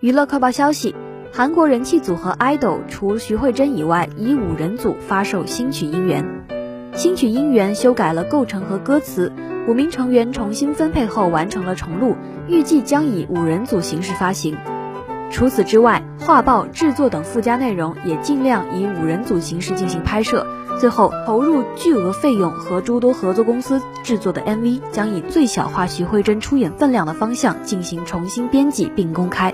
娱乐快报消息：韩国人气组合 IDOL 除徐慧珍以外，以五人组发售新曲《音源》。新曲《音源》修改了构成和歌词，五名成员重新分配后完成了重录，预计将以五人组形式发行。除此之外，画报、制作等附加内容也尽量以五人组形式进行拍摄，最后投入巨额费用和诸多合作公司制作的 MV 将以最小化徐慧珍出演分量的方向进行重新编辑并公开。